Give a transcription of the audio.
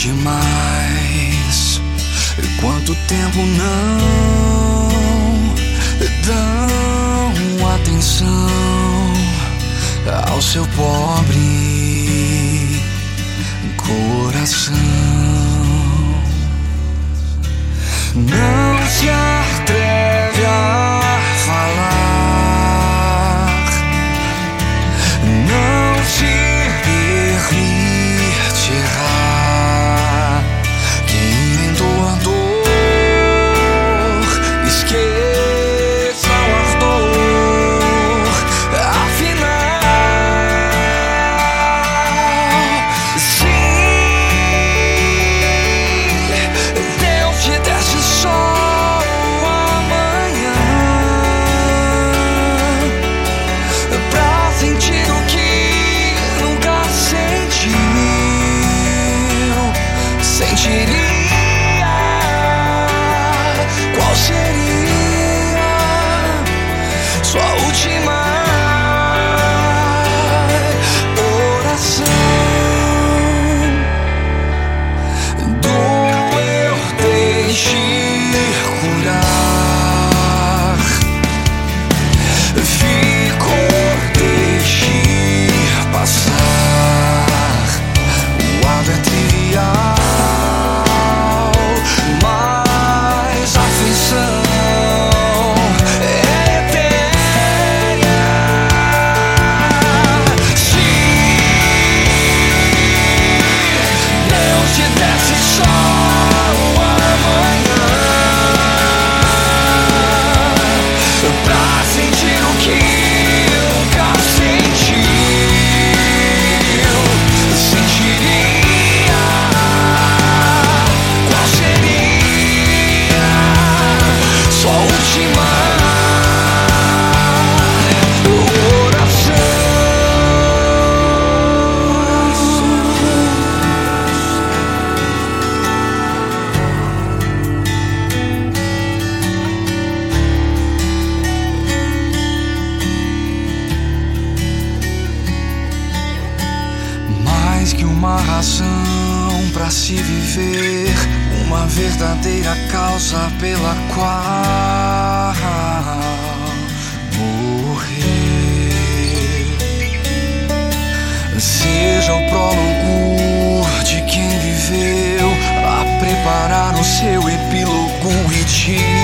demais. Quanto tempo não dão atenção ao seu pobre coração? She show. Uma razão para se viver, uma verdadeira causa pela qual morrer. Seja o prólogo de quem viveu a preparar o seu epílogo e te